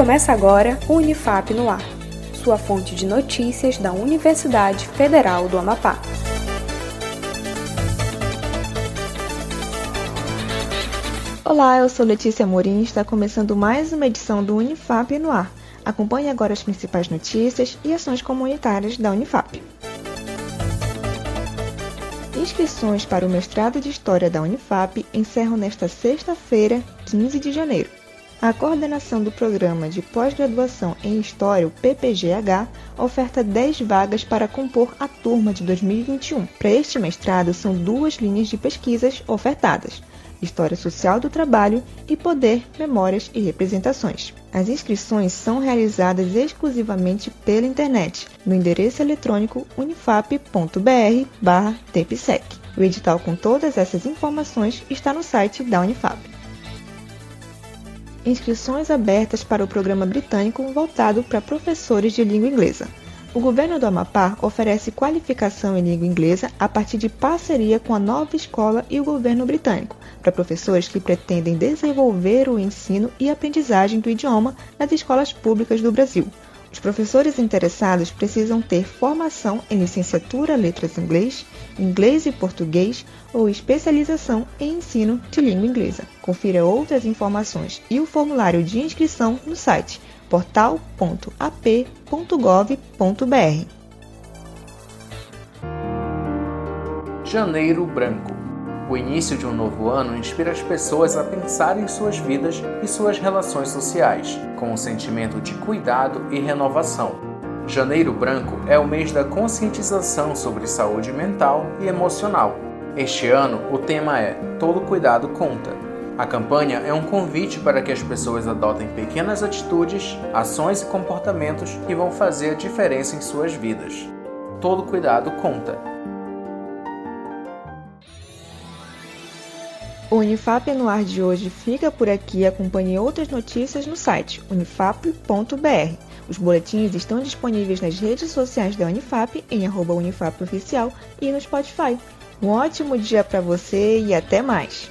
Começa agora o Unifap no Ar, sua fonte de notícias da Universidade Federal do Amapá. Olá, eu sou Letícia Morim e está começando mais uma edição do Unifap no Ar. Acompanhe agora as principais notícias e ações comunitárias da Unifap. Inscrições para o mestrado de História da Unifap encerram nesta sexta-feira, 15 de janeiro. A coordenação do Programa de Pós-Graduação em História, o PPGH, oferta 10 vagas para compor a turma de 2021. Para este mestrado, são duas linhas de pesquisas ofertadas: História Social do Trabalho e Poder, Memórias e Representações. As inscrições são realizadas exclusivamente pela internet, no endereço eletrônico unifap.br/tepsec. O edital com todas essas informações está no site da Unifap inscrições abertas para o programa britânico voltado para professores de língua inglesa. O governo do Amapá oferece qualificação em língua inglesa a partir de parceria com a nova escola e o governo britânico, para professores que pretendem desenvolver o ensino e aprendizagem do idioma nas escolas públicas do Brasil. Professores interessados precisam ter formação em licenciatura Letras Inglês, Inglês e Português ou especialização em ensino de língua inglesa. Confira outras informações e o formulário de inscrição no site portal.ap.gov.br. Janeiro Branco o início de um novo ano inspira as pessoas a pensar em suas vidas e suas relações sociais, com um sentimento de cuidado e renovação. Janeiro Branco é o mês da conscientização sobre saúde mental e emocional. Este ano, o tema é Todo Cuidado Conta. A campanha é um convite para que as pessoas adotem pequenas atitudes, ações e comportamentos que vão fazer a diferença em suas vidas. Todo cuidado conta. O Unifap no ar de hoje fica por aqui. Acompanhe outras notícias no site unifap.br. Os boletins estão disponíveis nas redes sociais da Unifap, em arroba unifapoficial e no Spotify. Um ótimo dia para você e até mais!